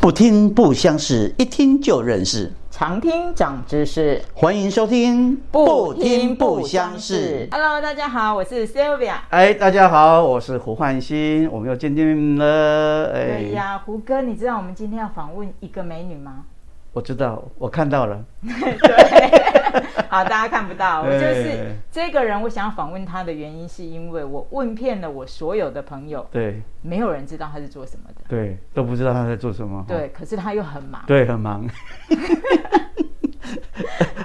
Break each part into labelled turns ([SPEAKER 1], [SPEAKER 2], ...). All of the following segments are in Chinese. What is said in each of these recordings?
[SPEAKER 1] 不听不相识，一听就认识。
[SPEAKER 2] 常听长知识，
[SPEAKER 1] 欢迎收听
[SPEAKER 2] 不听不相识。Hello，大家好，我是 Sylvia。
[SPEAKER 1] 哎，大家好，我是胡焕新，我们又见面了。
[SPEAKER 2] 哎对呀，胡哥，你知道我们今天要访问一个美女吗？
[SPEAKER 1] 我知道，我看到了。
[SPEAKER 2] 对，好，大家看不到，我就是这个人。我想要访问他的原因，是因为我问遍了我所有的朋友，
[SPEAKER 1] 对，
[SPEAKER 2] 没有人知道他是做什么的，
[SPEAKER 1] 对，都不知道他在做什么。
[SPEAKER 2] 对，可是他又很忙，
[SPEAKER 1] 对，很忙。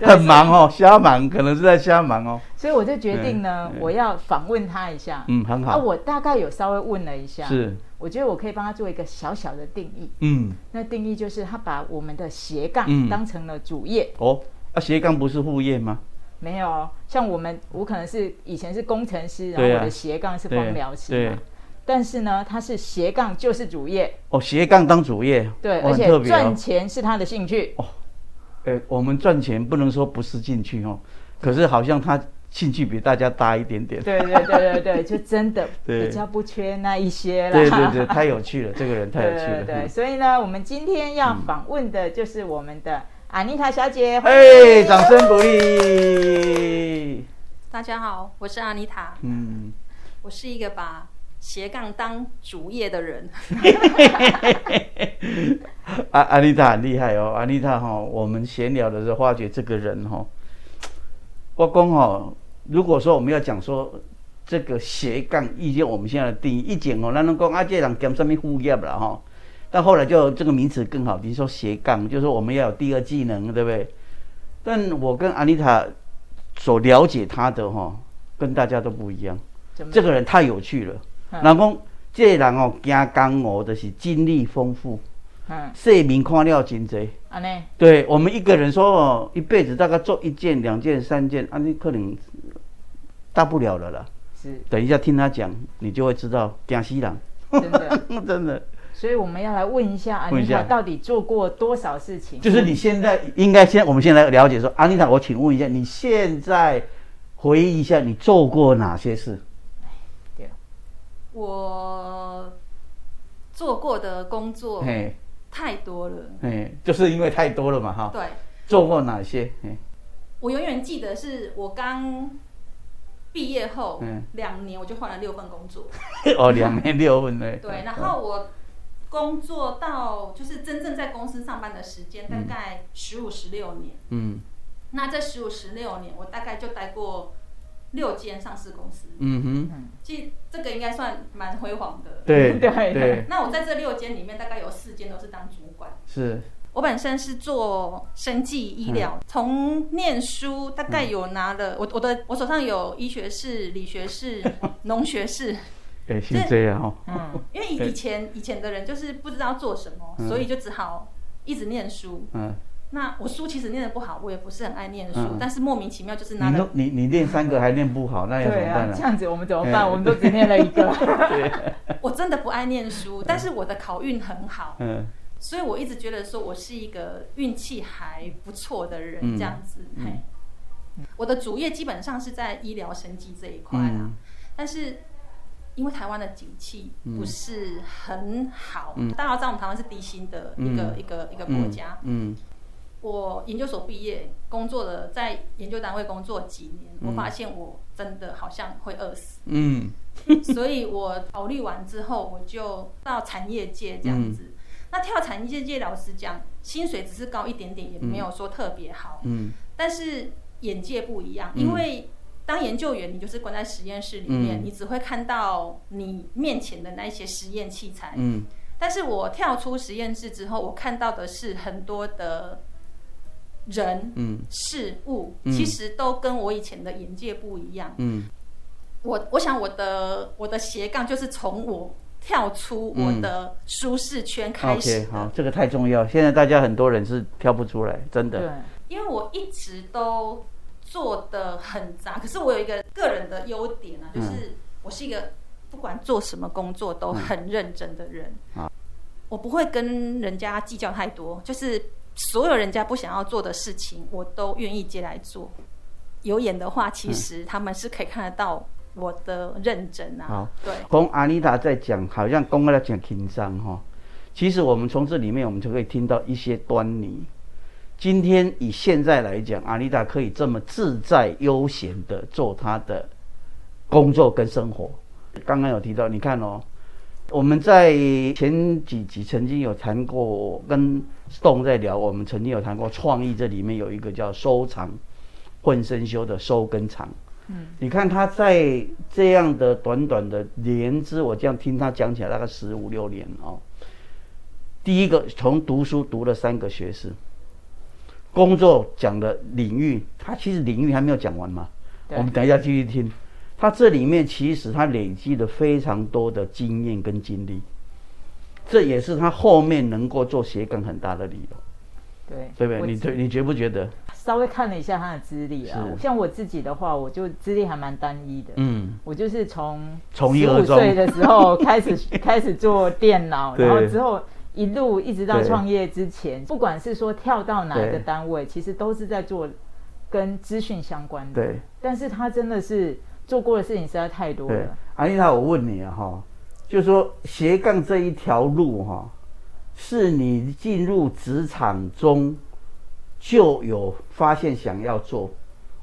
[SPEAKER 1] 很忙哦，瞎忙，可能是在瞎忙哦。
[SPEAKER 2] 所以我就决定呢，我要访问他一下。
[SPEAKER 1] 嗯，很好。
[SPEAKER 2] 啊，我大概有稍微问了一下，
[SPEAKER 1] 是，
[SPEAKER 2] 我觉得我可以帮他做一个小小的定义。嗯，那定义就是他把我们的斜杠当成了主业。
[SPEAKER 1] 哦，啊，斜杠不是副业吗？
[SPEAKER 2] 没有，像我们，我可能是以前是工程师，然后我的斜杠是光疗师嘛。但是呢，他是斜杠就是主业。
[SPEAKER 1] 哦，斜杠当主业。
[SPEAKER 2] 对，而且赚钱是他的兴趣。哦。
[SPEAKER 1] 哎，我们赚钱不能说不是进去哦，可是好像他兴趣比大家大一点点。
[SPEAKER 2] 对对对对对，就真的比较不缺那一些了。
[SPEAKER 1] 对对对，太有趣了，这个人太有趣了。
[SPEAKER 2] 对，所以呢，我们今天要访问的就是我们的安妮塔小姐。
[SPEAKER 1] 哎，掌声鼓励！
[SPEAKER 3] 大家好，我是安妮塔。嗯，我是一个把。斜杠当主业的人，
[SPEAKER 1] 阿安妮塔很厉害哦，安妮塔哈，我们闲聊的时候发觉这个人哈，我讲哈，如果说我们要讲说这个斜杠，意见我们现在的定义，一讲哦，那能讲阿这人兼什么副业了哈？但后来就这个名词更好，比如说斜杠，就是说我们要有第二技能，对不对？但我跟安妮塔所了解他的哈，跟大家都不一样，这个人太有趣了。人讲，这人哦，行江湖就是经历丰富，嗯，世面看了真多。安尼，对我们一个人说哦，一辈子大概做一件、两件、三件，安尼可能大不了了啦。是，等一下听他讲，你就会知道江西人。
[SPEAKER 2] 真的，
[SPEAKER 1] 真的。
[SPEAKER 2] 所以我们要来问一下安妮塔，到底做过多少事情？
[SPEAKER 1] 就是你现在应该先，我们先来了解说，安妮塔，我请问一下，你现在回忆一下，你做过哪些事？
[SPEAKER 3] 对我做过的工作太多了，
[SPEAKER 1] 哎，就是因为太多了嘛，哈。
[SPEAKER 3] 对。
[SPEAKER 1] 做过哪些？
[SPEAKER 3] 我永远记得是我刚毕业后两年，我就换了六份工作。
[SPEAKER 1] 哦，两年六份呢？
[SPEAKER 3] 对，然后我工作到就是真正在公司上班的时间大概十五十六年。嗯。那这十五十六年，我大概就待过。六间上市公司，嗯哼，其实这个应该算蛮辉煌的。
[SPEAKER 1] 对 对对。
[SPEAKER 3] 那我在这六间里面，大概有四间都是当主管。
[SPEAKER 1] 是。
[SPEAKER 3] 我本身是做生技医疗，从念书大概有拿了，我我的我手上有医学士、理学士、农学士。
[SPEAKER 1] 哎，是这样哦。
[SPEAKER 3] 嗯，因为以以前以前的人就是不知道做什么，所以就只好一直念书。嗯。那我书其实念的不好，我也不是很爱念书，但是莫名其妙就是拿。
[SPEAKER 1] 你你你念三个还念不好，那要怎么办
[SPEAKER 2] 呢？这样子我们怎么办？我们都只念了一个。
[SPEAKER 3] 我真的不爱念书，但是我的考运很好，嗯，所以我一直觉得说我是一个运气还不错的人，这样子。嘿，我的主业基本上是在医疗生计这一块啦，但是因为台湾的景气不是很好，大家知道我们台湾是低薪的一个一个一个国家，嗯。我研究所毕业，工作了在研究单位工作几年，我发现我真的好像会饿死。嗯，所以我考虑完之后，我就到产业界这样子。那跳产业界，老实讲，薪水只是高一点点，也没有说特别好。嗯，但是眼界不一样，因为当研究员，你就是关在实验室里面，你只会看到你面前的那些实验器材。嗯，但是我跳出实验室之后，我看到的是很多的。人、嗯，事物，其实都跟我以前的眼界不一样。嗯，我我想我的我的斜杠就是从我跳出我的舒适圈开始。
[SPEAKER 1] OK，好，这个太重要。现在大家很多人是跳不出来，真的。
[SPEAKER 3] 对，因为我一直都做的很杂，可是我有一个个人的优点啊，就是我是一个不管做什么工作都很认真的人。啊，我不会跟人家计较太多，就是。所有人家不想要做的事情，我都愿意接来做。有眼的话，其实他们是可以看得到我的认真啊。
[SPEAKER 1] 好，对。讲阿妮达在讲，好像讲了讲轻松哈。其实我们从这里面，我们就可以听到一些端倪。今天以现在来讲，阿丽达可以这么自在悠闲的做她的工作跟生活。刚刚有提到，你看哦，我们在前几集曾经有谈过，跟 Stone 在聊，我们曾经有谈过创意，这里面有一个叫收藏混身修的收跟藏。嗯，你看他在这样的短短的年资，我这样听他讲起来，大概十五六年哦。第一个从读书读了三个学士，工作讲的领域，他其实领域还没有讲完嘛。我们等一下继续听。他这里面其实他累积了非常多的经验跟经历，这也是他后面能够做斜杠很大的理由。
[SPEAKER 2] 对，
[SPEAKER 1] 对不对？你对，你觉不觉得？
[SPEAKER 2] 稍微看了一下他的资历啊，像我自己的话，我就资历还蛮单一的。嗯，我就是从
[SPEAKER 1] 十五
[SPEAKER 2] 岁的时候开始 开始做电脑，然后之后。一路一直到创业之前，不管是说跳到哪一个单位，其实都是在做跟资讯相关的。
[SPEAKER 1] 对，
[SPEAKER 2] 但是他真的是做过的事情实在太多了。
[SPEAKER 1] 安妮塔，我问你啊，哈，就是说斜杠这一条路哈，是你进入职场中就有发现想要做，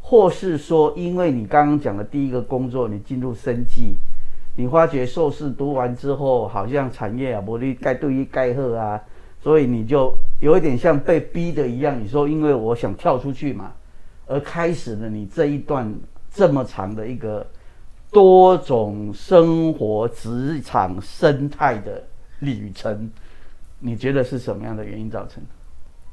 [SPEAKER 1] 或是说因为你刚刚讲的第一个工作，你进入生计。你发觉硕士读完之后，好像产业啊，不利该对于盖贺啊，所以你就有一点像被逼的一样。你说，因为我想跳出去嘛，而开始了你这一段这么长的一个多种生活、职场生态的旅程，你觉得是什么样的原因造成？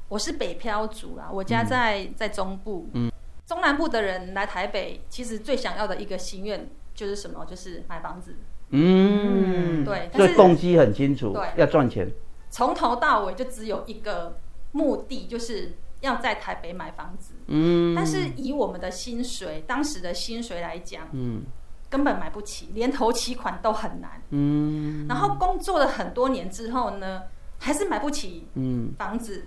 [SPEAKER 3] 我是北漂族啊，我家在在中部，嗯，中南部的人来台北，其实最想要的一个心愿。就是什么？就是买房子。嗯，对，
[SPEAKER 1] 所以动机很清楚，对，要赚钱。
[SPEAKER 3] 从头到尾就只有一个目的，就是要在台北买房子。嗯，但是以我们的薪水，当时的薪水来讲，嗯，根本买不起，连头期款都很难。嗯，然后工作了很多年之后呢，还是买不起嗯房子，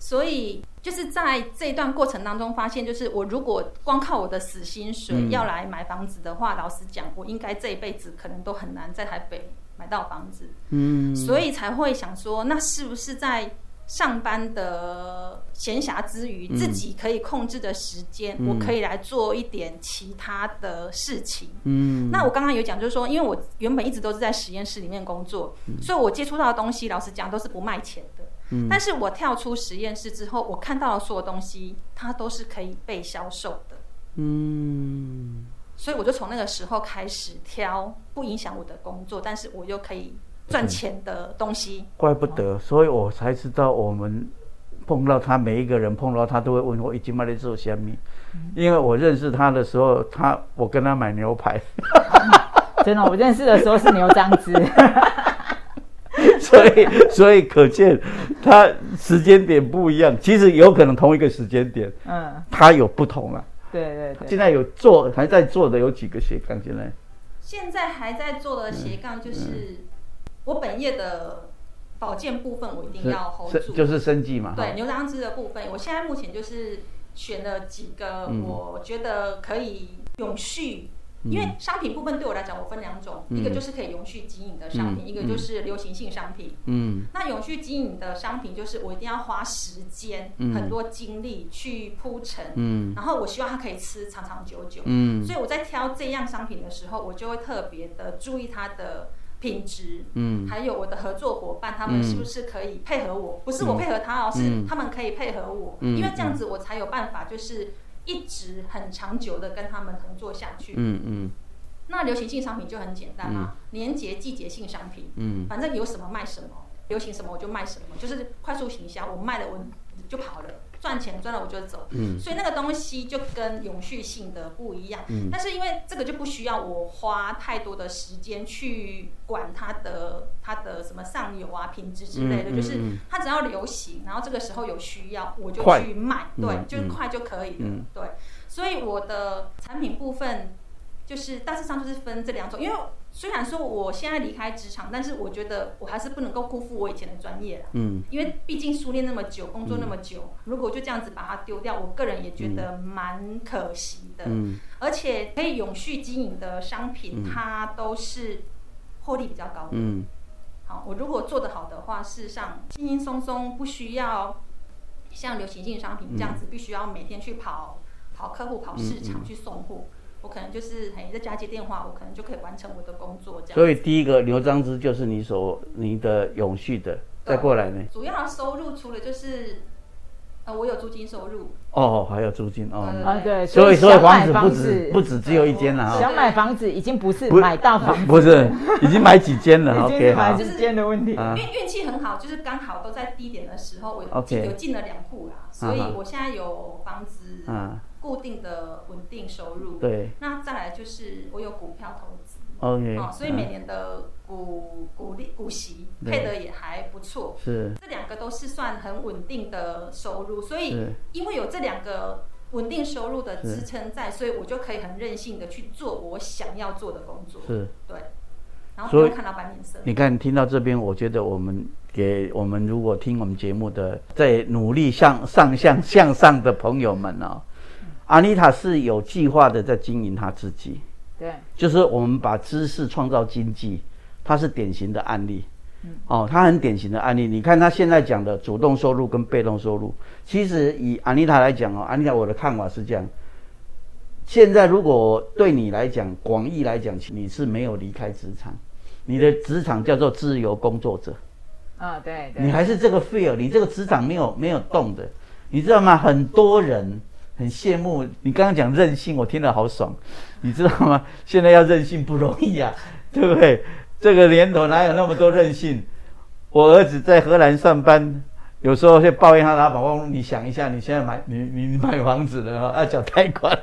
[SPEAKER 3] 所以。就是在这一段过程当中，发现就是我如果光靠我的死薪水要来买房子的话，老实讲，我应该这一辈子可能都很难在台北买到房子。嗯，所以才会想说，那是不是在上班的闲暇之余，自己可以控制的时间，我可以来做一点其他的事情？嗯，那我刚刚有讲，就是说，因为我原本一直都是在实验室里面工作，所以我接触到的东西，老实讲都是不卖钱的。但是我跳出实验室之后，我看到的所有东西，它都是可以被销售的。嗯，所以我就从那个时候开始挑不影响我的工作，但是我又可以赚钱的东西。
[SPEAKER 1] 怪不得，所以我才知道我们碰到他，每一个人碰到他都会问我已经买了做虾米，因为我认识他的时候，他我跟他买牛排。
[SPEAKER 2] 真的，我认识的时候是牛樟汁。
[SPEAKER 1] 所以，所以可见，它时间点不一样。其实有可能同一个时间点，嗯，它有不同啊。
[SPEAKER 2] 对对对。
[SPEAKER 1] 现在有做还在做的有几个斜杠？进来
[SPEAKER 3] 现在还在做的斜杠就是我本业的保健部分，我一定要 hold 住，
[SPEAKER 1] 就是生计嘛。
[SPEAKER 3] 对牛樟芝的部分，我现在目前就是选了几个，我觉得可以永续。因为商品部分对我来讲，我分两种，一个就是可以永续经营的商品，一个就是流行性商品。嗯，那永续经营的商品就是我一定要花时间、很多精力去铺陈，嗯，然后我希望它可以吃长长久久。嗯，所以我在挑这样商品的时候，我就会特别的注意它的品质，嗯，还有我的合作伙伴他们是不是可以配合我，不是我配合他哦，是他们可以配合我，因为这样子我才有办法就是。一直很长久的跟他们合作下去。嗯嗯。那流行性商品就很简单嘛，年节季节性商品。嗯。反正有什么卖什么，流行什么我就卖什么，就是快速行销，我卖了我就跑了。赚钱赚了我就走，嗯，所以那个东西就跟永续性的不一样，嗯，但是因为这个就不需要我花太多的时间去管它的它的什么上游啊品质之类的，就是它只要流行，然后这个时候有需要我就去卖，对，就快就可以了，对，所以我的产品部分就是大致上就是分这两种，因为。虽然说我现在离开职场，但是我觉得我还是不能够辜负我以前的专业了。嗯，因为毕竟熟练那么久，工作那么久，如果就这样子把它丢掉，我个人也觉得蛮可惜的。嗯，而且可以永续经营的商品，它都是获利比较高的。嗯，好，我如果做得好的话，事实上轻轻松松，不需要像流行性商品这样子，必须要每天去跑跑客户、跑市场去送货。我可能就是嘿在家接电话，我可能就可以完成我的工作。这样。
[SPEAKER 1] 所以第一个牛樟芝就是你所你的永续的，再过来呢？
[SPEAKER 3] 主要的收入除了就是。我有租金收入
[SPEAKER 1] 哦，还有租金哦
[SPEAKER 2] 啊对，
[SPEAKER 1] 所以
[SPEAKER 2] 所以
[SPEAKER 1] 房子不止不止只有一间了
[SPEAKER 2] 想买房子已经不是买到房子，
[SPEAKER 1] 不是已经买几间了，
[SPEAKER 2] 已经买几间的问题。
[SPEAKER 3] 因为运气很好，就是刚好都在低点的时候，我有进了两户啦，所以我现在有房子固定的稳定收入。
[SPEAKER 1] 对，
[SPEAKER 3] 那再来就是我有股票投资。
[SPEAKER 1] OK，
[SPEAKER 3] 哦，所以每年的股股利股息配的也还不错，
[SPEAKER 1] 是。
[SPEAKER 3] 这两个都是算很稳定的收入，所以因为有这两个稳定收入的支撑在，所以我就可以很任性的去做我想要做的工作，
[SPEAKER 1] 是，
[SPEAKER 3] 对，然后不用看到白脸色。
[SPEAKER 1] 你看听到这边，我觉得我们给我们如果听我们节目的在努力向上向向上的朋友们哦，阿妮塔是有计划的在经营他自己。
[SPEAKER 2] 对，
[SPEAKER 1] 就是我们把知识创造经济，它是典型的案例。嗯，哦，它很典型的案例。你看他现在讲的主动收入跟被动收入，其实以安妮塔来讲哦，安妮塔我的看法是这样：现在如果对你来讲，广义来讲，你是没有离开职场，你的职场叫做自由工作者。
[SPEAKER 2] 啊，对，
[SPEAKER 1] 你还是这个 feel，你这个职场没有没有动的，你知道吗？很多人。很羡慕你刚刚讲任性，我听了好爽，你知道吗？现在要任性不容易啊，对不对？这个年头哪有那么多任性？我儿子在荷兰上班，有时候会抱怨他老板。我你想一下，你现在买你你买房子了，要缴贷款，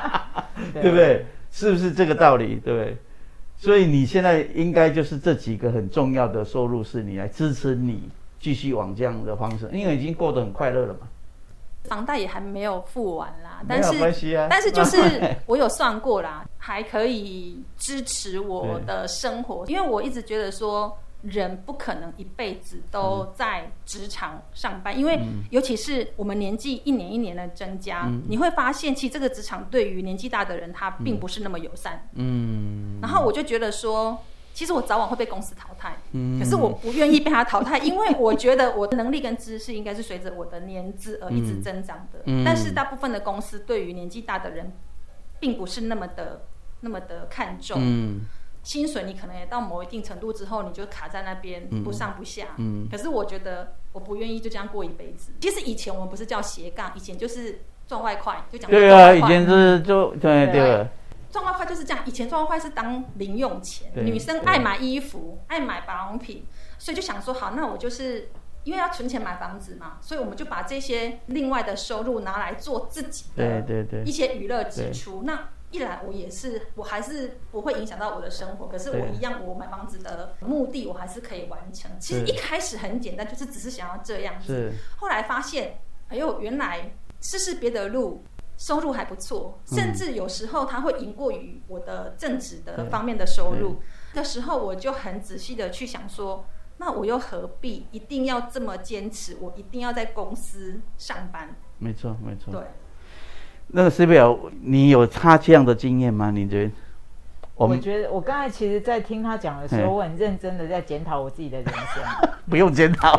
[SPEAKER 1] 对不对？是不是这个道理？对不对？所以你现在应该就是这几个很重要的收入，是你来支持你继续往这样的方式，因为已经过得很快乐了嘛。
[SPEAKER 3] 房贷也还没有付完啦，但是
[SPEAKER 1] 啊，
[SPEAKER 3] 但是就是 我有算过啦，还可以支持我的生活，因为我一直觉得说人不可能一辈子都在职场上班，因为尤其是我们年纪一年一年的增加，你会发现其实这个职场对于年纪大的人他并不是那么友善，嗯，然后我就觉得说。其实我早晚会被公司淘汰，可是我不愿意被他淘汰，因为我觉得我的能力跟知识应该是随着我的年资而一直增长的。但是大部分的公司对于年纪大的人，并不是那么的那么的看重。嗯薪水你可能也到某一定程度之后，你就卡在那边不上不下。嗯可是我觉得我不愿意就这样过一辈子。其实以前我们不是叫斜杠，以前就是赚外快，就讲
[SPEAKER 1] 对啊，以前是就对对。
[SPEAKER 3] 赚外快就是这样，以前赚外快是当零用钱，女生爱买衣服，爱买保养品，所以就想说好，那我就是因为要存钱买房子嘛，所以我们就把这些另外的收入拿来做自己的对对一些娱乐支出。那一来我也是，我还是不会影响到我的生活，可是我一样，我买房子的目的我还是可以完成。其实一开始很简单，就是只是想要这样子，后来发现，哎呦，原来试试别的路。收入还不错，甚至有时候它会赢过于我的正职的方面的收入那时候，我就很仔细的去想说，那我又何必一定要这么坚持？我一定要在公司上班？
[SPEAKER 1] 没错，没错。
[SPEAKER 3] 对，
[SPEAKER 1] 那个 C L，你有他这样的经验吗？你觉得？
[SPEAKER 2] 我觉得我刚才其实，在听他讲的时候，我很认真的在检讨我自己的人生。
[SPEAKER 1] 不用检讨，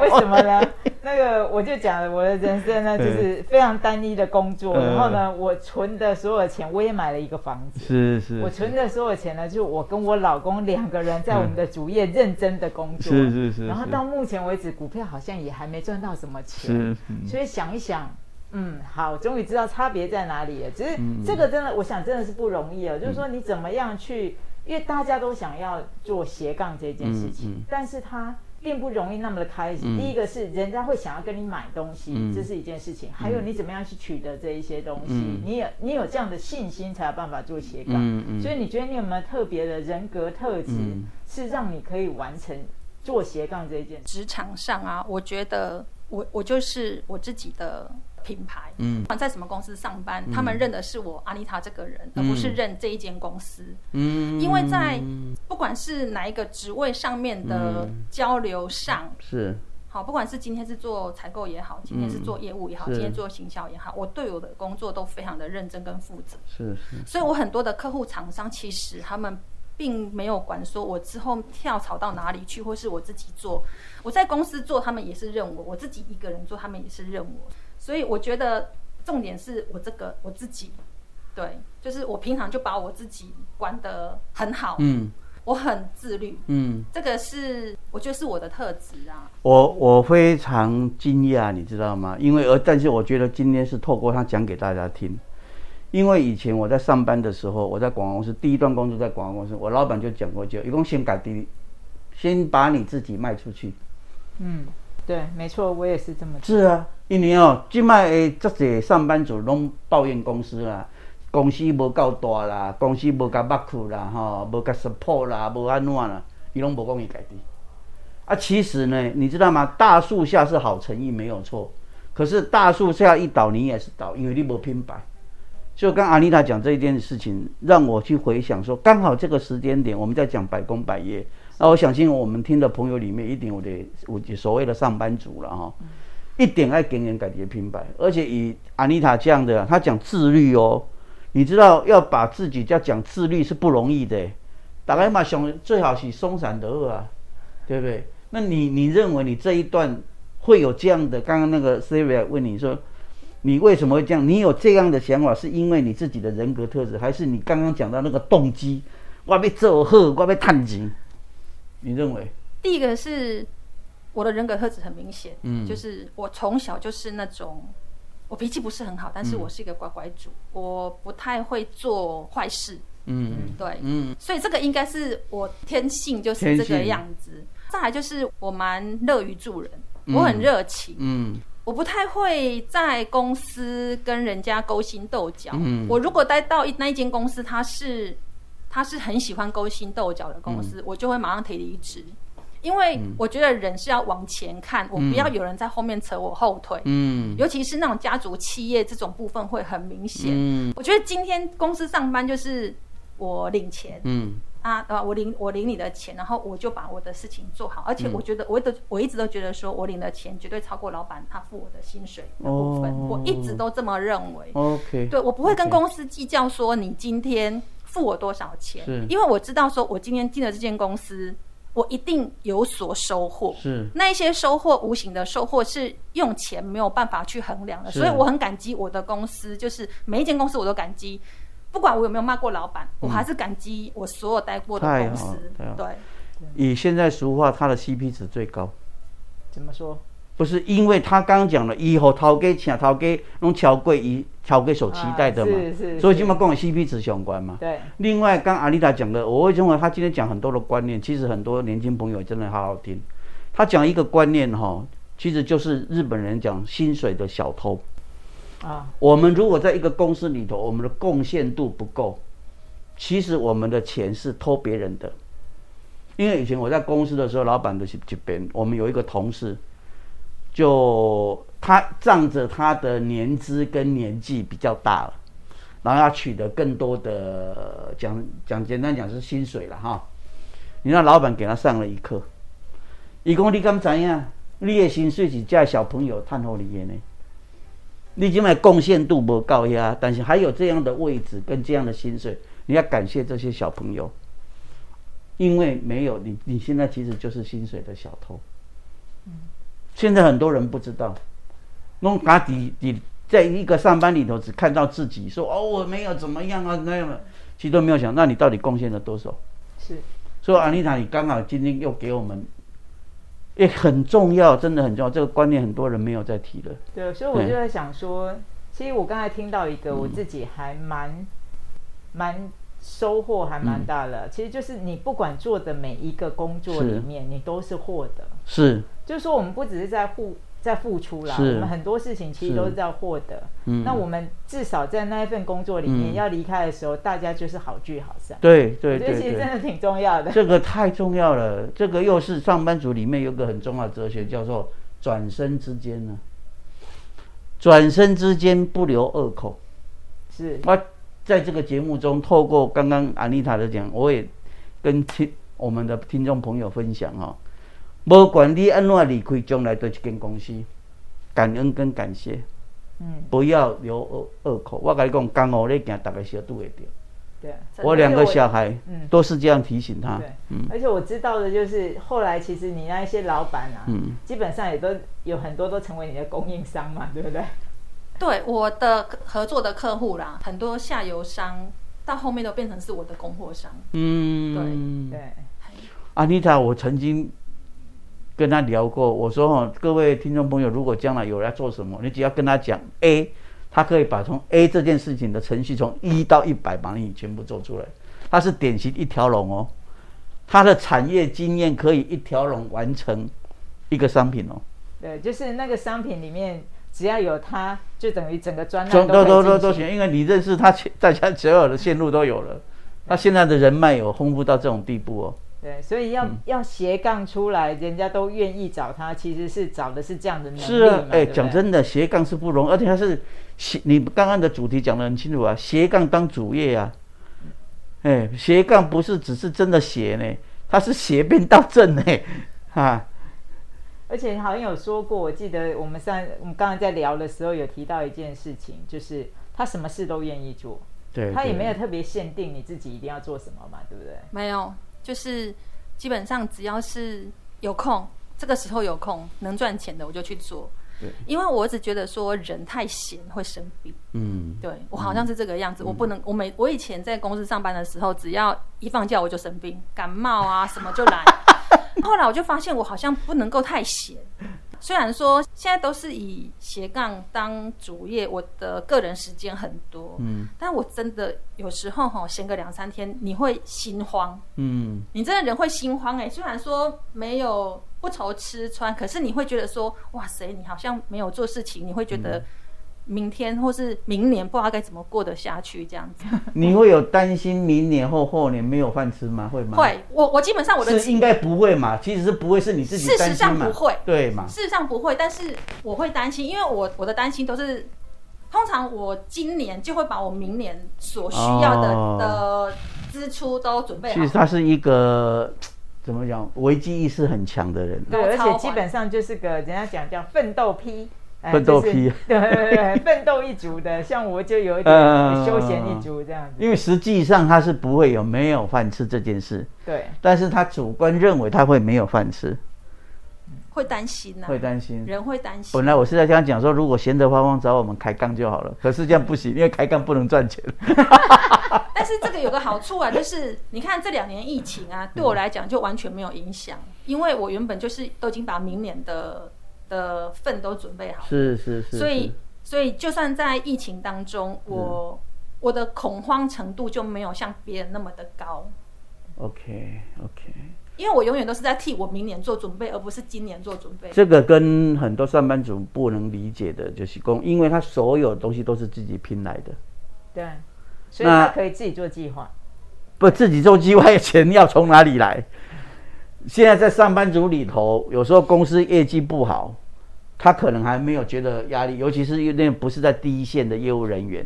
[SPEAKER 2] 为什么呢？那个我就讲了，我的人生呢，就是非常单一的工作。然后呢，我存的所有钱，我也买了一个房子。
[SPEAKER 1] 是是。
[SPEAKER 2] 我存的所有钱呢，就我跟我老公两个人在我们的主业认真的工作。
[SPEAKER 1] 是是是。
[SPEAKER 2] 然后到目前为止，股票好像也还没赚到什么钱。是。所以想一想。嗯，好，终于知道差别在哪里了。只是这个真的，我想真的是不容易哦。就是说，你怎么样去？因为大家都想要做斜杠这件事情，但是它并不容易那么的开始。第一个是人家会想要跟你买东西，这是一件事情。还有你怎么样去取得这一些东西？你有你有这样的信心，才有办法做斜杠。所以你觉得你有没有特别的人格特质，是让你可以完成做斜杠这一件？
[SPEAKER 3] 职场上啊，我觉得我我就是我自己的。品牌，嗯，不管在什么公司上班，他们认的是我阿妮塔这个人，而不是认这一间公司。嗯，因为在不管是哪一个职位上面的交流上，
[SPEAKER 1] 是
[SPEAKER 3] 好，不管是今天是做采购也好，今天是做业务也好，今天做行销也好，我对我的工作都非常的认真跟负责。
[SPEAKER 1] 是是，
[SPEAKER 3] 所以我很多的客户厂商其实他们并没有管说我之后跳槽到哪里去，或是我自己做。我在公司做，他们也是认我；我自己一个人做，他们也是认我。所以我觉得重点是我这个我自己，对，就是我平常就把我自己管得很好。嗯。我很自律，嗯，这个是我觉得是我的特质啊。
[SPEAKER 1] 我我非常惊讶，你知道吗？因为而但是我觉得今天是透过他讲给大家听。因为以前我在上班的时候，我在广告公司第一段工作在广告公司，我老板就讲过，就一共先改第，先把你自己卖出去。
[SPEAKER 2] 嗯，对，没错，我也是这么。
[SPEAKER 1] 是啊，因为哦，今卖这些上班族拢抱怨公司啊。公司无够大啦，公司无甲擘库啦，吼，无甲 support 啦，无安怎啦，伊拢无讲伊家己。啊，其实呢，你知道吗？大树下是好诚意没有错，可是大树下一倒，你也是倒，因为你无拼白。就跟阿丽塔讲这一件事情，让我去回想说，刚好这个时间点，我们在讲百工百业。那我相信我们听的朋友里面，一定有的有所谓的上班族了哈，一点爱给人感觉平白，而且以阿丽塔这样的，他讲自律哦。你知道要把自己叫讲自律是不容易的，大概嘛想最好是松散的二啊，对不对？那你你认为你这一段会有这样的？刚刚那个 Siri 问你说，你为什么会这样？你有这样的想法，是因为你自己的人格特质，还是你刚刚讲到那个动机？我被做好，我被探钱。你认为？
[SPEAKER 3] 第一个是我的人格特质很明显，嗯，就是我从小就是那种。我脾气不是很好，但是我是一个乖乖主，我不太会做坏事。嗯，对，嗯，所以这个应该是我天性就是这个样子。再来就是我蛮乐于助人，我很热情。嗯，我不太会在公司跟人家勾心斗角。嗯，我如果待到一那一间公司，它是他是很喜欢勾心斗角的公司，我就会马上提离职。因为我觉得人是要往前看，我不要有人在后面扯我后腿。嗯，尤其是那种家族企业这种部分会很明显。嗯，我觉得今天公司上班就是我领钱。嗯，啊，对吧？我领我领你的钱，然后我就把我的事情做好。而且我觉得，我都我一直都觉得说，我领的钱绝对超过老板他付我的薪水的部分。我一直都这么认为。
[SPEAKER 1] OK，
[SPEAKER 3] 对我不会跟公司计较说你今天付我多少钱，因为我知道说我今天进了这间公司。我一定有所收获，
[SPEAKER 1] 是
[SPEAKER 3] 那一些收获，无形的收获是用钱没有办法去衡量的，所以我很感激我的公司，就是每一间公司我都感激，不管我有没有骂过老板，我还是感激我所有待过的公司。对，
[SPEAKER 1] 以现在俗话，它的 CP 值最高。
[SPEAKER 2] 怎么说？
[SPEAKER 1] 不是因为他刚刚讲了，以后掏给请掏给弄超贵，以超贵所期待的嘛，
[SPEAKER 2] 是是，
[SPEAKER 1] 所以起码跟我 CP 值相关嘛。
[SPEAKER 2] 对。
[SPEAKER 1] 另外，刚阿丽达讲的，我认为他今天讲很多的观念，其实很多年轻朋友真的好好听。他讲一个观念哈，其实就是日本人讲薪水的小偷。啊。我们如果在一个公司里头，我们的贡献度不够，其实我们的钱是偷别人的。因为以前我在公司的时候，老板都是这边，我们有一个同事。就他仗着他的年资跟年纪比较大了，然后要取得更多的讲讲简单讲是薪水了哈。你让老板给他上了一课，一共你敢怎样？你的薪水是叫小朋友探后你的呢？你今麦贡献度不高呀，但是还有这样的位置跟这样的薪水，你要感谢这些小朋友，因为没有你，你现在其实就是薪水的小偷。嗯。现在很多人不知道，弄他底底在一个上班里头只看到自己，说哦我没有怎么样啊那样的，其实都没有想，那你到底贡献了多少？
[SPEAKER 2] 是，
[SPEAKER 1] 所以安妮塔，你刚好今天又给我们，也很重要，真的很重要，这个观念很多人没有在提了。
[SPEAKER 2] 对，所以我就在想说，其实我刚才听到一个，我自己还蛮蛮收获还蛮大的，其实就是你不管做的每一个工作里面，你都是获得。
[SPEAKER 1] 是。
[SPEAKER 2] 就是说，我们不只是在付在付出啦，我们很多事情其实都是在获得。嗯，那我们至少在那一份工作里面要离开的时候，大家就是好聚好散。
[SPEAKER 1] 对对对，
[SPEAKER 2] 这其实真的挺重要的。
[SPEAKER 1] 这个太重要了，这个又是上班族里面有个很重要的哲学，叫做转身之间呢。转身之间不留恶口。
[SPEAKER 2] 是。
[SPEAKER 1] 我在这个节目中，透过刚刚安妮塔的讲，我也跟听我们的听众朋友分享哈。不管你安怎离开，将来对这间公司，感恩跟感谢，嗯，不要留恶恶口。我跟你讲，江湖咧行，大家小都会着。
[SPEAKER 2] 对，
[SPEAKER 1] 我两个小孩，嗯，都是这样提醒他。
[SPEAKER 2] 对，嗯，而且我知道的就是，后来其实你那一些老板啊，嗯，基本上也都有很多都成为你的供应商嘛，对不对？
[SPEAKER 3] 对，我的合作的客户啦，很多下游商到后面都变成是我的供货商。嗯，对对。
[SPEAKER 1] 阿妮塔，我曾经跟他聊过，我说哈，各位听众朋友，如果将来有人要做什么，你只要跟他讲 A。他可以把从 A 这件事情的程序从一到一百把你全部做出来，他是典型一条龙哦，他的产业经验可以一条龙完成一个商品哦。
[SPEAKER 2] 对，就是那个商品里面只要有他，就等于整个专栏都
[SPEAKER 1] 都都都行，因为你认识他，大家所有的线路都有了，他现在的人脉有丰富到这种地步哦。
[SPEAKER 2] 对，所以要要斜杠出来，人家都愿意找他，其实是找的是这样的能力
[SPEAKER 1] 是啊，哎，讲真的，斜杠是不容易，而且他是斜，你刚刚的主题讲的很清楚啊，斜杠当主业啊，哎，斜杠不是只是真的斜呢，它是斜变到正呢，哈。
[SPEAKER 2] 而且好像有说过，我记得我们上我们刚才在聊的时候有提到一件事情，就是他什么事都愿意做，
[SPEAKER 1] 对，
[SPEAKER 2] 他也没有特别限定你自己一定要做什么嘛，对不对？
[SPEAKER 3] 没有。就是基本上只要是有空，这个时候有空能赚钱的我就去做。对，因为我一直觉得说人太闲会生病。嗯，对我好像是这个样子，我不能，我每我以前在公司上班的时候，只要一放假我就生病，感冒啊什么就来。后来我就发现我好像不能够太闲。虽然说现在都是以斜杠当主业，我的个人时间很多，嗯，但我真的有时候哈闲个两三天，你会心慌，嗯，你真的人会心慌哎。虽然说没有不愁吃穿，可是你会觉得说，哇塞，你好像没有做事情，你会觉得。明天或是明年不知道该怎么过得下去，这样子。
[SPEAKER 1] 你会有担心明年或后年没有饭吃吗？会吗？
[SPEAKER 3] 会，我我基本上我的
[SPEAKER 1] 是应该不会嘛，其实是不会，是你自己
[SPEAKER 3] 事实上不会，
[SPEAKER 1] 对嘛？
[SPEAKER 3] 事实上不会，但是我会担心，因为我我的担心都是，通常我今年就会把我明年所需要的的支出都准备好。
[SPEAKER 1] 其实他是一个怎么讲，危机意识很强的人，
[SPEAKER 2] 对，而且基本上就是个人家讲叫奋斗批。
[SPEAKER 1] 奋斗批，
[SPEAKER 2] 对对对，奋斗一族的，像我就有一点休闲一族这样子。
[SPEAKER 1] 因为实际上他是不会有没有饭吃这件事，
[SPEAKER 2] 对。
[SPEAKER 1] 但是他主观认为他会没有饭吃，
[SPEAKER 3] 会担心呐，
[SPEAKER 1] 会担心，
[SPEAKER 3] 人会担心。
[SPEAKER 1] 本来我是在跟他讲说，如果闲得发慌找我们开杠就好了，可是这样不行，因为开杠不能赚钱。
[SPEAKER 3] 但是这个有个好处啊，就是你看这两年疫情啊，对我来讲就完全没有影响，因为我原本就是都已经把明年的。的份都准备好，
[SPEAKER 1] 是是是，
[SPEAKER 3] 所以所以就算在疫情当中，我我的恐慌程度就没有像别人那么的高。
[SPEAKER 1] OK OK，
[SPEAKER 3] 因为我永远都是在替我明年做准备，而不是今年做准备。
[SPEAKER 1] 这个跟很多上班族不能理解的就是工，因为他所有东西都是自己拼来的。
[SPEAKER 2] 对，所以他可以自己做计划。
[SPEAKER 1] 不，自己做计划，钱要从哪里来？现在在上班族里头，有时候公司业绩不好，他可能还没有觉得压力，尤其是那不是在第一线的业务人员，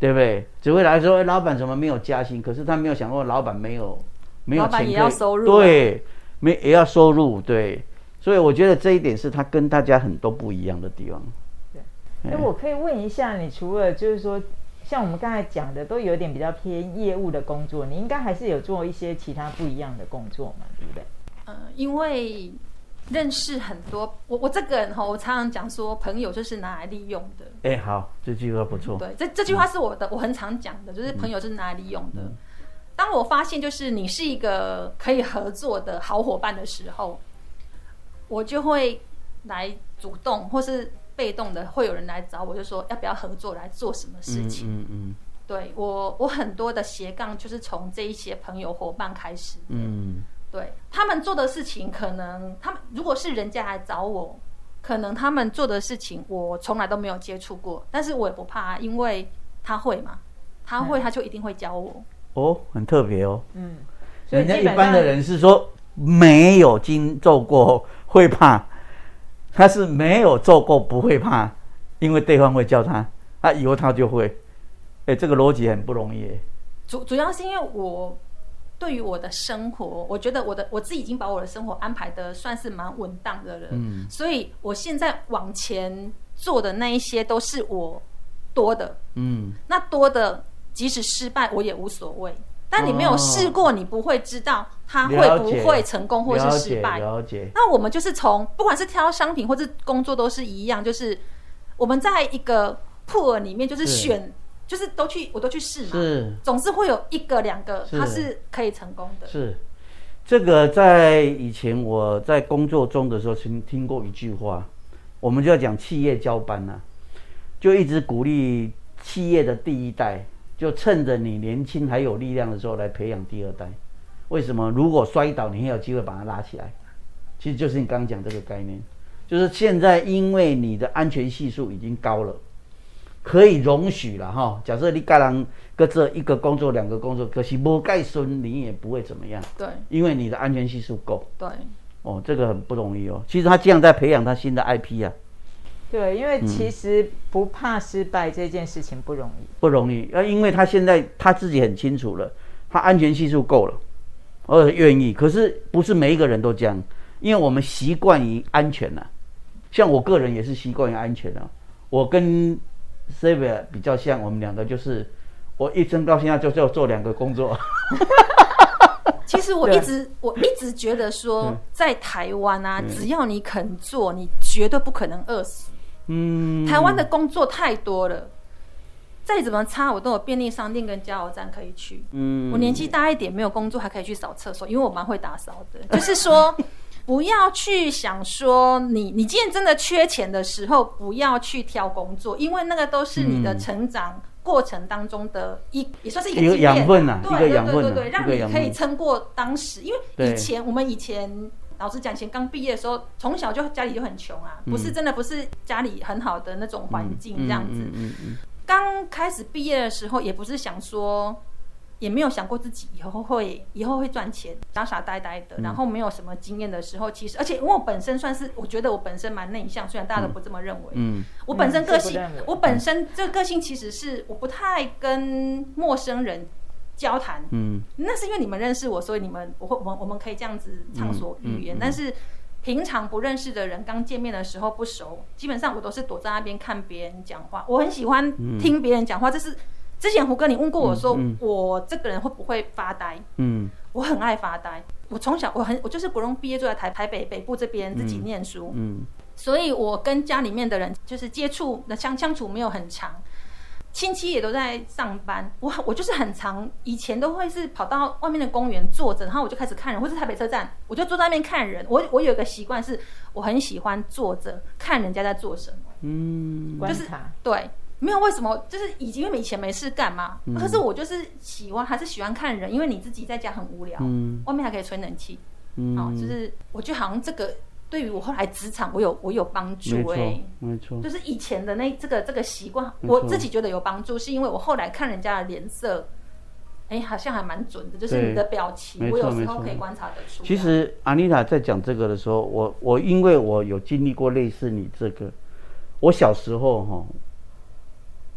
[SPEAKER 1] 对不对？只会来说，老板怎么没有加薪？可是他没有想过，老板没有没有钱，
[SPEAKER 3] 也要收入，
[SPEAKER 1] 对，没也要收入，对。所以我觉得这一点是他跟大家很多不一样的地方。
[SPEAKER 2] 对，哎，我可以问一下，你除了就是说，像我们刚才讲的，都有点比较偏业务的工作，你应该还是有做一些其他不一样的工作嘛，对不对？
[SPEAKER 3] 嗯，因为认识很多，我我这个人哈，我常常讲说，朋友就是拿来利用的。
[SPEAKER 1] 哎，好，这句话不错。
[SPEAKER 3] 对，这这句话是我的，我很常讲的，就是朋友是拿来利用的。当我发现就是你是一个可以合作的好伙伴的时候，我就会来主动或是被动的，会有人来找我，就说要不要合作来做什么事情。嗯嗯。对我，我很多的斜杠就是从这一些朋友伙伴开始。嗯。对他们做的事情，可能他们如果是人家来找我，可能他们做的事情我从来都没有接触过，但是我也不怕，因为他会嘛，他会他就一定会教我。
[SPEAKER 1] 哦，很特别哦。嗯，人家一般的人是说没有经做过会怕，他是没有做过不会怕，因为对方会教他，他以后他就会。哎，这个逻辑很不容易。
[SPEAKER 3] 主主要是因为我。对于我的生活，我觉得我的我自己已经把我的生活安排的算是蛮稳当的了，嗯，所以我现在往前做的那一些都是我多的，嗯，那多的即使失败我也无所谓。但你没有试过，你不会知道它会不会成功或是失败。
[SPEAKER 1] 了解。
[SPEAKER 3] 那我们就是从不管是挑商品或是工作都是一样，就是我们在一个铺里面就是选，就是都去我都去试嘛，
[SPEAKER 1] 是
[SPEAKER 3] 总是会有一个两个它是可以成功的。
[SPEAKER 1] 是这个在以前我在工作中的时候曾听过一句话，我们就要讲企业交班呐，就一直鼓励企业的第一代。就趁着你年轻还有力量的时候来培养第二代，为什么？如果摔倒，你还有机会把它拉起来。其实就是你刚刚讲这个概念，就是现在因为你的安全系数已经高了，可以容许了哈。假设你盖人搁这一个工作、两个工作，可惜不盖孙，你也不会怎么样。
[SPEAKER 3] 对，
[SPEAKER 1] 因为你的安全系数够。
[SPEAKER 3] 对，
[SPEAKER 1] 哦，这个很不容易哦。其实他这样在培养他新的 IP 啊。
[SPEAKER 2] 对，因为其实不怕失败这件事情不容易，
[SPEAKER 1] 不容易。呃，因为他现在他自己很清楚了，他安全系数够了，而且愿意。可是不是每一个人都这样，因为我们习惯于安全了。像我个人也是习惯于安全啊。我跟 s a v i r 比较像，我们两个就是我一生到现在就要做两个工作。
[SPEAKER 3] 其实我一直我一直觉得说，在台湾啊，只要你肯做，你绝对不可能饿死。嗯，台湾的工作太多了，再怎么差，我都有便利商店跟加油站可以去。嗯，我年纪大一点，没有工作还可以去扫厕所，因为我蛮会打扫的。就是说，不要去想说你你今天真的缺钱的时候，不要去挑工作，因为那个都是你的成长过程当中的一也算是一个
[SPEAKER 1] 养分啊，
[SPEAKER 3] 对对对对对，让你可以撑过当时。因为以前我们以前。老实讲，以前刚毕业的时候，从小就家里就很穷啊，不是真的不是家里很好的那种环境这样子。刚开始毕业的时候，也不是想说，也没有想过自己以后会以后会赚钱，傻傻呆呆的，然后没有什么经验的时候，其实而且因为我本身算是，我觉得我本身蛮内向，虽然大家都不这么认为。嗯，我本身个性，我本身这个个性其实是我不太跟陌生人。交谈，嗯，那是因为你们认识我，所以你们我会我我们可以这样子畅所欲言。但是平常不认识的人，刚见面的时候不熟，基本上我都是躲在那边看别人讲话。我很喜欢听别人讲话，这是之前胡哥你问过我说，我这个人会不会发呆？嗯，我很爱发呆。我从小我很我就是国中毕业，就在台台北北部这边自己念书，嗯，所以我跟家里面的人就是接触的相相处没有很长。亲戚也都在上班，我我就是很常以前都会是跑到外面的公园坐着，然后我就开始看人，或是台北车站，我就坐在那边看人。我我有一个习惯是，我很喜欢坐着看人家在做什么，
[SPEAKER 2] 嗯，就是
[SPEAKER 3] 对，没有为什么，就是以前因为以前没事干嘛，可是我就是喜欢还是喜欢看人，因为你自己在家很无聊，嗯，外面还可以吹冷气，嗯，哦，就是我觉得好像这个。对于我后来职场，我有我有帮助
[SPEAKER 1] 哎，没错，
[SPEAKER 3] 就是以前的那这个这个习惯，我自己觉得有帮助，是因为我后来看人家的脸色，哎，好像还蛮准的，就是你的表情，我有时候可以观察得出。
[SPEAKER 1] 其实阿妮塔在讲这个的时候，我我因为我有经历过类似你这个，我小时候哈，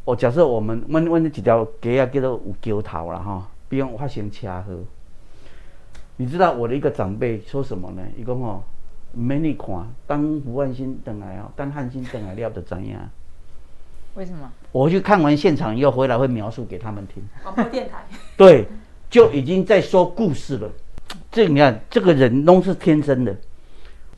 [SPEAKER 1] 我假设我们问问那几条街啊叫做有桥头了哈，比如发生车祸，你知道我的一个长辈说什么呢？一共哦。没你看，当胡汉新等来哦，当汉新等来了的怎样？
[SPEAKER 2] 为什么？
[SPEAKER 1] 我去看完现场以后回来会描述给他们听。
[SPEAKER 3] 广播电台。
[SPEAKER 1] 对，就已经在说故事了。这你看，这个人都是天生的。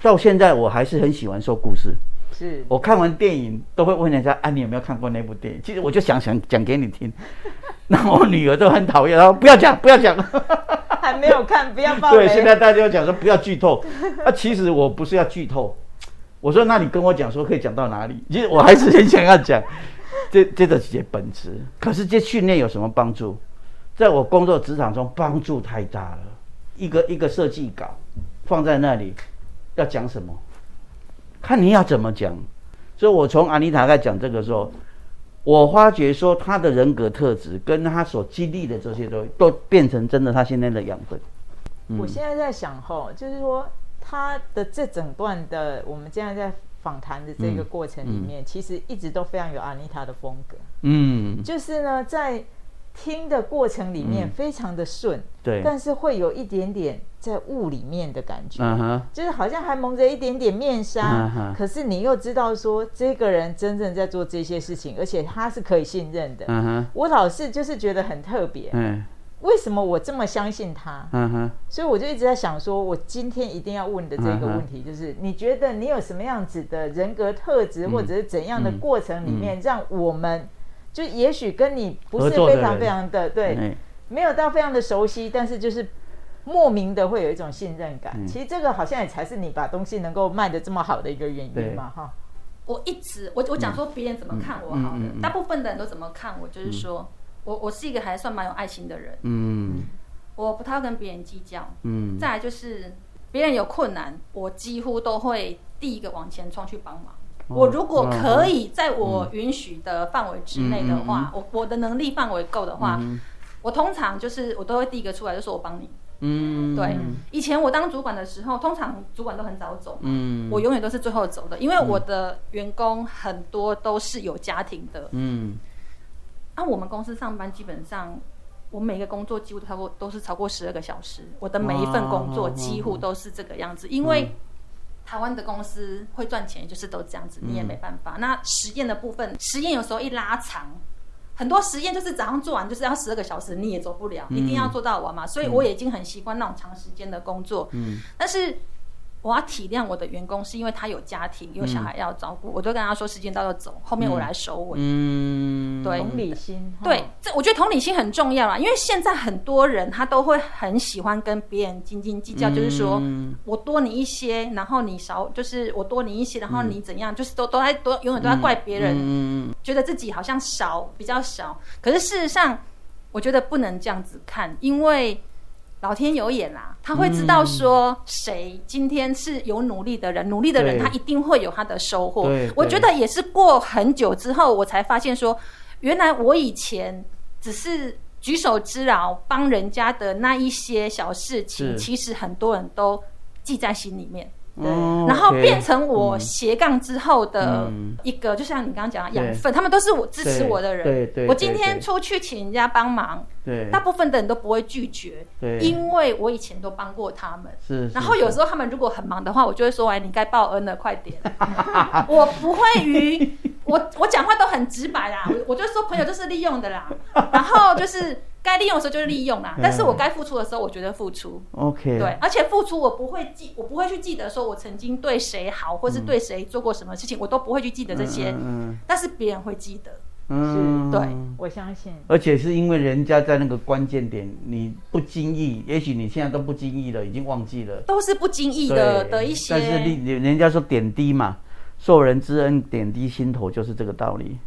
[SPEAKER 1] 到现在我还是很喜欢说故事。
[SPEAKER 2] 是。
[SPEAKER 1] 我看完电影都会问人家：“啊，你有没有看过那部电影？”其实我就想想讲给你听。那我女儿都很讨厌，然后不要讲，不要讲。
[SPEAKER 2] 还没有看，不要爆
[SPEAKER 1] 对，现在大家要讲说不要剧透。啊，其实我不是要剧透。我说，那你跟我讲说可以讲到哪里？其实我还是很想要讲这这个些本质。可是这训练有什么帮助？在我工作职场中帮助太大了。一个一个设计稿放在那里，要讲什么？看你要怎么讲。所以我从阿妮塔在讲这个时候。我发觉说他的人格特质跟他所经历的这些东西都变成真的他现在的养分。
[SPEAKER 2] 我现在在想哈，就是说他的这整段的我们现在在访谈的这个过程里面，其实一直都非常有阿妮塔的风格。嗯，就是呢，在听的过程里面非常的顺，
[SPEAKER 1] 对，
[SPEAKER 2] 但是会有一点点在雾里面的感觉，就是好像还蒙着一点点面纱，可是你又知道说这个人真正在做这些事情，而且他是可以信任的，我老是就是觉得很特别，嗯，为什么我这么相信他？所以我就一直在想说，我今天一定要问的这个问题就是，你觉得你有什么样子的人格特质，或者是怎样的过程里面，让我们。就也许跟你不是非常非常的对，没有到非常的熟悉，但是就是莫名的会有一种信任感。其实这个好像也才是你把东西能够卖的这么好的一个原因嘛，哈。
[SPEAKER 3] 我一直我我讲说别人怎么看我好的，大部分的人都怎么看我，就是说我我是一个还算蛮有爱心的人，嗯，我不太跟别人计较，嗯，再来就是别人有困难，我几乎都会第一个往前冲去帮忙。我如果可以在我允许的范围之内的话，我我的能力范围够的话，我通常就是我都会第一个出来，就说我帮你。嗯，对。以前我当主管的时候，通常主管都很早走，嗯，我永远都是最后走的，因为我的员工很多都是有家庭的。嗯，那我们公司上班基本上，我每个工作几乎都超过都是超过十二个小时，我的每一份工作几乎都是这个样子，因为。台湾的公司会赚钱，就是都这样子，你也没办法。那实验的部分，实验有时候一拉长，很多实验就是早上做完就是要十二个小时，你也做不了，一定要做到完嘛。所以我已经很习惯那种长时间的工作。嗯，但是。我要体谅我的员工，是因为他有家庭、有小孩要照顾，我都跟他说时间到就走，后面我来收尾。嗯，对，
[SPEAKER 2] 同理心，
[SPEAKER 3] 对，这我觉得同理心很重要啊，因为现在很多人他都会很喜欢跟别人斤斤计较，就是说我多你一些，然后你少，就是我多你一些，然后你怎样，就是都都在都永远都在怪别人，觉得自己好像少比较少，可是事实上，我觉得不能这样子看，因为。老天有眼啦，他会知道说谁今天是有努力的人，努力的人他一定会有他的收获。我觉得也是过很久之后，我才发现说，原来我以前只是举手之劳帮人家的那一些小事情，其实很多人都记在心里面。然后变成我斜杠之后的一个，就像你刚刚讲养分，他们都是我支持我的人。
[SPEAKER 1] 对对，
[SPEAKER 3] 我今天出去请人家帮忙，
[SPEAKER 1] 对，
[SPEAKER 3] 大部分的人都不会拒绝，
[SPEAKER 1] 对，
[SPEAKER 3] 因为我以前都帮过他们。
[SPEAKER 1] 是，
[SPEAKER 3] 然后有时候他们如果很忙的话，我就会说：“哎，你该报恩了，快点。”我不会于我我讲话都很直白啦，我我就说朋友就是利用的啦，然后就是。该利用的时候就是利用啦，但是我该付出的时候，我觉得付出。
[SPEAKER 1] OK。
[SPEAKER 3] 对，而且付出我不会记，我不会去记得说我曾经对谁好，或是对谁做过什么事情，我都不会去记得这些。嗯。但是别人会记得。
[SPEAKER 2] 嗯。对，我相信。
[SPEAKER 1] 而且是因为人家在那个关键点，你不经意，也许你现在都不经意了，已经忘记了。
[SPEAKER 3] 都是不经意的的一些。
[SPEAKER 1] 但是你人家说点滴嘛，受人之恩，点滴心头，就是这个道理。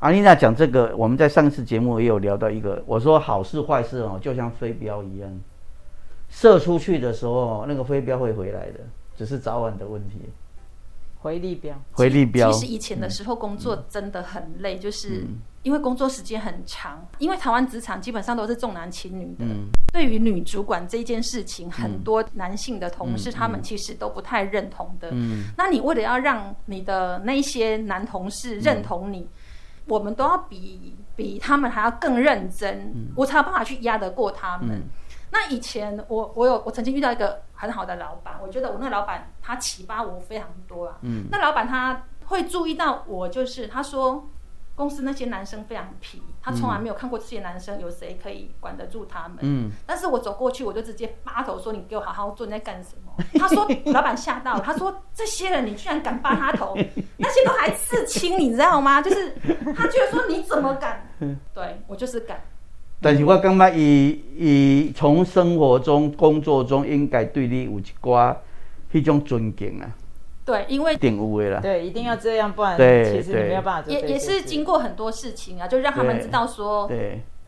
[SPEAKER 1] 阿丽娜讲这个，我们在上次节目也有聊到一个，我说好事坏事哦，就像飞镖一样，射出去的时候，那个飞镖会回来的，只是早晚的问题。
[SPEAKER 2] 回力镖，
[SPEAKER 1] 回力镖。
[SPEAKER 3] 其实以前的时候工作真的很累，就是因为工作时间很长，因为台湾职场基本上都是重男轻女的。对于女主管这件事情，很多男性的同事他们其实都不太认同的。嗯，那你为了要让你的那些男同事认同你。我们都要比比他们还要更认真，我才有办法去压得过他们。那以前我我有我曾经遇到一个很好的老板，我觉得我那个老板他启发我非常多啊。那老板他会注意到我，就是他说。公司那些男生非常皮，他从来没有看过这些男生有谁可以管得住他们。嗯，但是我走过去，我就直接扒头说：“你给我好好做，你在干什么？”他说：“老板吓到了，他说这些人你居然敢扒他头，那些都还刺青，你知道吗？就是他居然说你怎么敢？对我就是敢。
[SPEAKER 1] 但是我感觉以以从生活中、工作中应该对你有一寡那种尊敬啊。
[SPEAKER 3] 对，因为
[SPEAKER 1] 点无为了。
[SPEAKER 2] 对，一定要这样，不然其实你没有办
[SPEAKER 3] 法。也也是经过很多事情啊，就让他们知道说，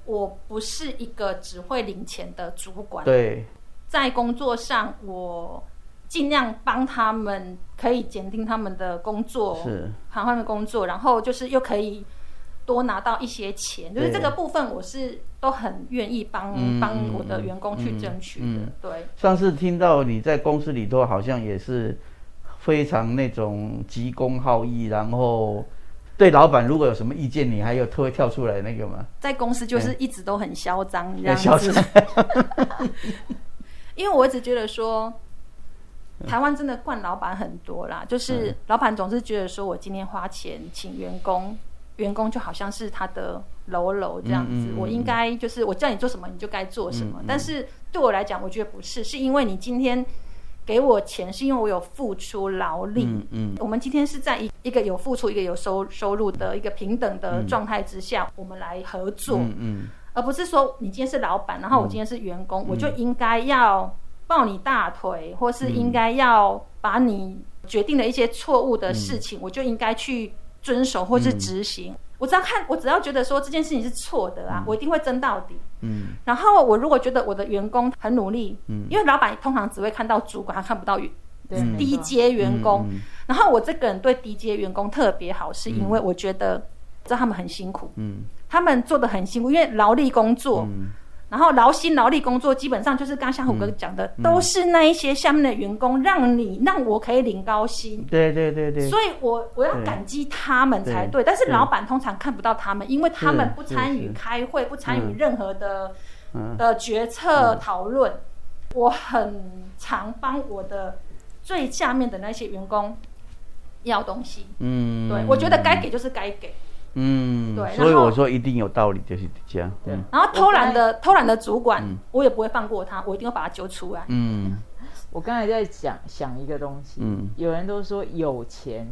[SPEAKER 3] 我不是一个只会领钱的主管。
[SPEAKER 1] 对，
[SPEAKER 3] 在工作上，我尽量帮他们，可以减轻他们的工作，
[SPEAKER 1] 是，
[SPEAKER 3] 他们的工作，然后就是又可以多拿到一些钱，就是这个部分，我是都很愿意帮帮我的员工去争取的。对，
[SPEAKER 1] 上次听到你在公司里头好像也是。非常那种急公好义，然后对老板如果有什么意见，你还有特会跳出来那个吗？
[SPEAKER 3] 在公司就是一直都很嚣张这样子。因为我一直觉得说，台湾真的惯老板很多啦，就是老板总是觉得说我今天花钱请员工，员工就好像是他的喽喽这样子，我应该就是我叫你做什么你就该做什么。但是对我来讲，我觉得不是，是因为你今天。给我钱是因为我有付出劳力。嗯嗯，我们今天是在一一个有付出、一个有收收入的一个平等的状态之下，我们来合作。嗯嗯，而不是说你今天是老板，然后我今天是员工，我就应该要抱你大腿，或是应该要把你决定的一些错误的事情，我就应该去遵守或是执行。我只要看，我只要觉得说这件事情是错的啊，我一定会争到底。嗯，然后我如果觉得我的员工很努力，嗯，因为老板通常只会看到主管，他看不到低阶员工。然后我这个人对低阶员工特别好，是因为我觉得知道他们很辛苦，嗯，他们做的很辛苦，因为劳力工作。然后劳心劳力工作，基本上就是刚像虎哥讲的，都是那一些下面的员工，让你让我可以领高薪。
[SPEAKER 1] 对对对对。
[SPEAKER 3] 所以我我要感激他们才对。但是老板通常看不到他们，因为他们不参与开会，不参与任何的的决策讨论。我很常帮我的最下面的那些员工要东西。嗯。对，我觉得该给就是该给。
[SPEAKER 1] 嗯，对，所以我说一定有道理，就是这样。
[SPEAKER 3] 对，然后偷懒的偷懒的主管，我也不会放过他，我一定要把他揪出来。
[SPEAKER 2] 嗯，我刚才在想想一个东西，嗯，有人都说有钱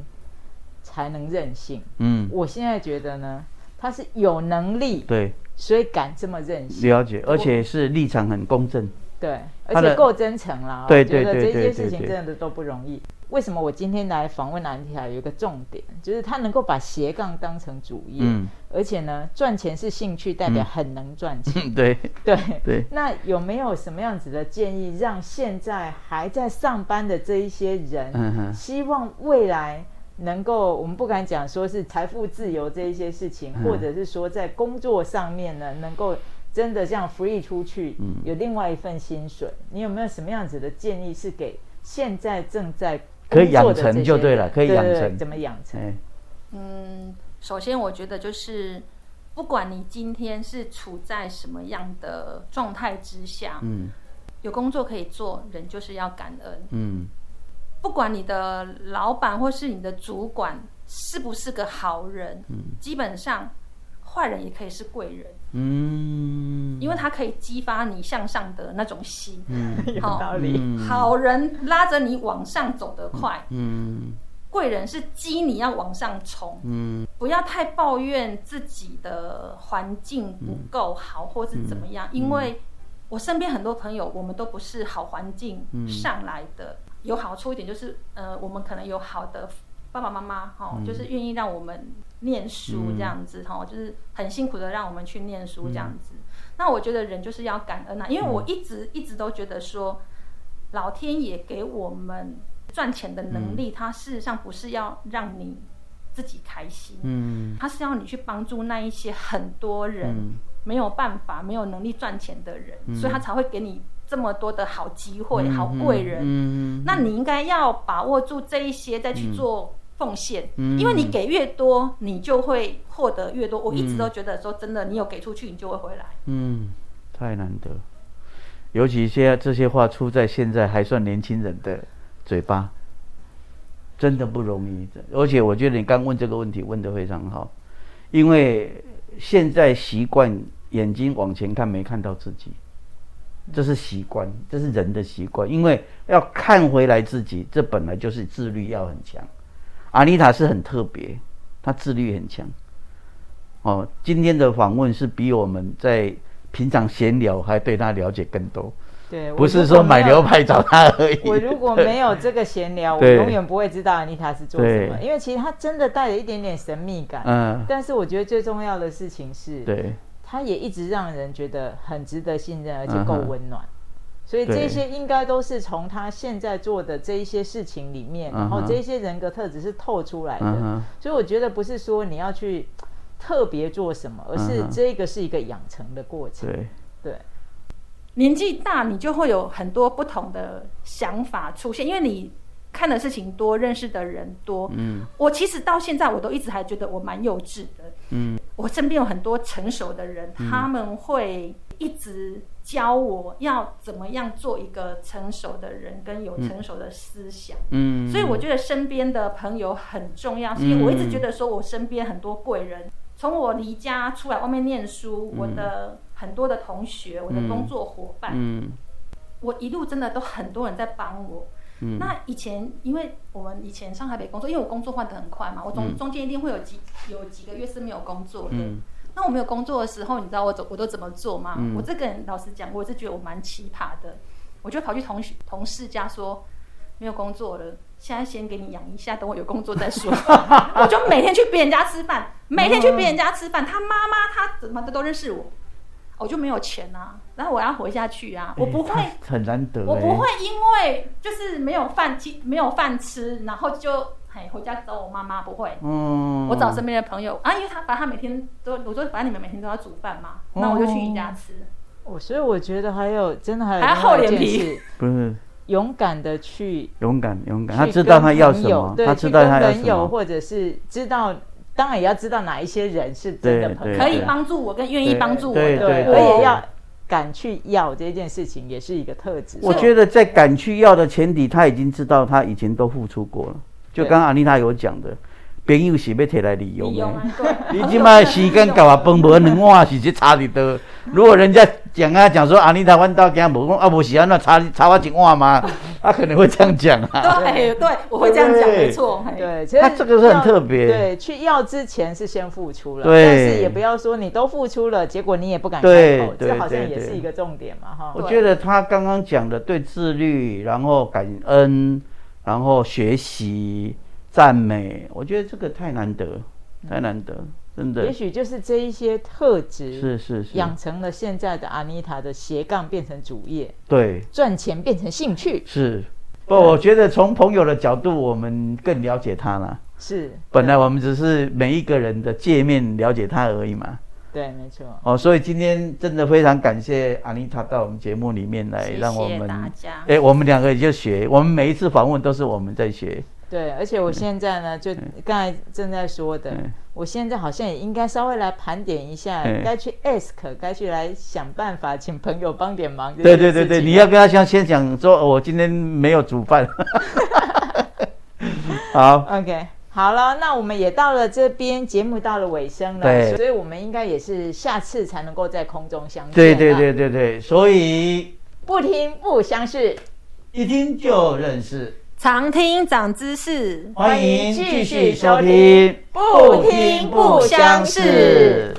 [SPEAKER 2] 才能任性，嗯，我现在觉得呢，他是有能力，
[SPEAKER 1] 对，
[SPEAKER 2] 所以敢这么任性，
[SPEAKER 1] 了解，而且是立场很公正，
[SPEAKER 2] 对，而且够真诚啦，对对对对，这些事情真的都不容易。为什么我今天来访问南提亚有一个重点，就是他能够把斜杠当成主业，嗯，而且呢，赚钱是兴趣，代表很能赚钱，
[SPEAKER 1] 对
[SPEAKER 2] 对。
[SPEAKER 1] 对。
[SPEAKER 2] 那有没有什么样子的建议，让现在还在上班的这一些人，希望未来能够，我们不敢讲说是财富自由这一些事情，或者是说在工作上面呢，能够真的这样 free 出去，嗯，有另外一份薪水，你有没有什么样子的建议是给现在正在？
[SPEAKER 1] 可以养成就对了，可以养成。
[SPEAKER 2] 怎么养成？
[SPEAKER 3] 嗯，首先我觉得就是，不管你今天是处在什么样的状态之下，嗯，有工作可以做，人就是要感恩。嗯，不管你的老板或是你的主管是不是个好人，嗯，基本上坏人也可以是贵人。嗯，因为他可以激发你向上的那种心，
[SPEAKER 2] 嗯，有道理。
[SPEAKER 3] 好人拉着你往上走得快，嗯，贵人是激你要往上冲，嗯，不要太抱怨自己的环境不够好或是怎么样，因为我身边很多朋友，我们都不是好环境上来的。有好处一点就是，呃，我们可能有好的爸爸妈妈，哈，就是愿意让我们。念书这样子哈，就是很辛苦的让我们去念书这样子。那我觉得人就是要感恩啊，因为我一直一直都觉得说，老天爷给我们赚钱的能力，他事实上不是要让你自己开心，嗯，他是要你去帮助那一些很多人没有办法、没有能力赚钱的人，所以他才会给你这么多的好机会、好贵人。嗯，那你应该要把握住这一些，再去做。奉献，因为你给越多，你就会获得越多。我一直都觉得说，真的，你有给出去，你就会回来。
[SPEAKER 1] 嗯，太难得，尤其现在这些话出在现在还算年轻人的嘴巴，真的不容易。而且我觉得你刚问这个问题问得非常好，因为现在习惯眼睛往前看，没看到自己，这是习惯，这是人的习惯。因为要看回来自己，这本来就是自律要很强。阿妮塔是很特别，她自律很强。哦，今天的访问是比我们在平常闲聊还对她了解更多。
[SPEAKER 2] 对，
[SPEAKER 1] 不是说买牛排找他而已。
[SPEAKER 2] 我如果没有这个闲聊，我永远不会知道阿妮塔是做什么。因为其实她真的带着一点点神秘感。嗯。但是我觉得最重要的事情是，
[SPEAKER 1] 对，
[SPEAKER 2] 她也一直让人觉得很值得信任，而且够温暖。所以这些应该都是从他现在做的这一些事情里面，然后这些人格特质是透出来的。所以我觉得不是说你要去特别做什么，而是这个是一个养成的过程。
[SPEAKER 1] 对
[SPEAKER 2] 对，
[SPEAKER 3] 年纪大你就会有很多不同的想法出现，因为你。看的事情多，认识的人多。嗯，我其实到现在我都一直还觉得我蛮幼稚的。嗯，我身边有很多成熟的人，他们会一直教我要怎么样做一个成熟的人，跟有成熟的思想。嗯，所以我觉得身边的朋友很重要。所以我一直觉得说我身边很多贵人，从我离家出来外面念书，我的很多的同学，我的工作伙伴，嗯，我一路真的都很多人在帮我。那以前，因为我们以前上海北工作，因为我工作换得很快嘛，我中中间一定会有几有几个月是没有工作的。那我没有工作的时候，你知道我怎我都怎么做吗？我这个人老实讲，我是觉得我蛮奇葩的。我就跑去同学同事家说，没有工作了，现在先给你养一下，等我有工作再说。我就每天去别人家吃饭，每天去别人家吃饭，他妈妈他怎么的都认识我。我就没有钱啊，然后我要活下去啊，我不会
[SPEAKER 1] 很难得，
[SPEAKER 3] 我不会因为就是没有饭吃，没有饭吃，然后就嘿回家找我妈妈，不会。嗯，我找身边的朋友啊，因为他反正他每天都，我说反正你们每天都要煮饭嘛，那我就去你家吃。
[SPEAKER 2] 我所以我觉得还有真的还有
[SPEAKER 3] 还厚脸皮，
[SPEAKER 1] 不是
[SPEAKER 2] 勇敢的去
[SPEAKER 1] 勇敢勇敢，他知道他要什么，他知道他要什么，
[SPEAKER 2] 或者是知道。当然也要知道哪一些人是真的朋友，
[SPEAKER 3] 可以帮助我，跟愿意帮助我的，
[SPEAKER 2] 我也要敢去要这件事情，也是一个特质。
[SPEAKER 1] 我觉得在敢去要的前提，他已经知道他以前都付出过了。就刚刚阿丽塔有讲的，朋友是要提来利用的，你起码时间搞啊，分无两碗是这差的多。如果人家讲啊讲说阿丽塔弯道给他无讲啊，无是安那差差我一碗吗？他可能会这样讲
[SPEAKER 3] 啊。对对，我会这样讲，没错。
[SPEAKER 2] 对，
[SPEAKER 1] 他这个是很特别。
[SPEAKER 2] 对，去要之前是先付出了，但是也不要说你都付出了，结果你也不敢开口，这好像也是一个重点嘛，哈。
[SPEAKER 1] 我觉得他刚刚讲的对自律，然后感恩，然后学习、赞美，我觉得这个太难得，太难得。真的，
[SPEAKER 2] 也许就是这一些特质，
[SPEAKER 1] 是是是，
[SPEAKER 2] 养成了现在的阿妮塔的斜杠变成主业，
[SPEAKER 1] 对，
[SPEAKER 2] 赚钱变成兴趣，
[SPEAKER 1] 是。不，我觉得从朋友的角度，我们更了解他了。
[SPEAKER 2] 是，
[SPEAKER 1] 本来我们只是每一个人的界面了解他而已嘛。
[SPEAKER 2] 对，没错。
[SPEAKER 1] 哦，所以今天真的非常感谢阿妮塔到我们节目里面来，让我们
[SPEAKER 3] 大家。
[SPEAKER 1] 哎，我们两个也就学，我们每一次访问都是我们在学。
[SPEAKER 2] 对，而且我现在呢，就刚才正在说的，我现在好像也应该稍微来盘点一下，该去 ask，该去来想办法，请朋友帮点忙。
[SPEAKER 1] 对对对对，你要跟他先先讲说，我今天没有煮饭。好
[SPEAKER 2] ，OK，好了，那我们也到了这边，节目到了尾声了，所以我们应该也是下次才能够在空中相见。
[SPEAKER 1] 对对对对对，所以
[SPEAKER 2] 不听不相识，
[SPEAKER 1] 一听就认识。
[SPEAKER 3] 常听长知识，
[SPEAKER 1] 欢迎继续收听，不听不相识。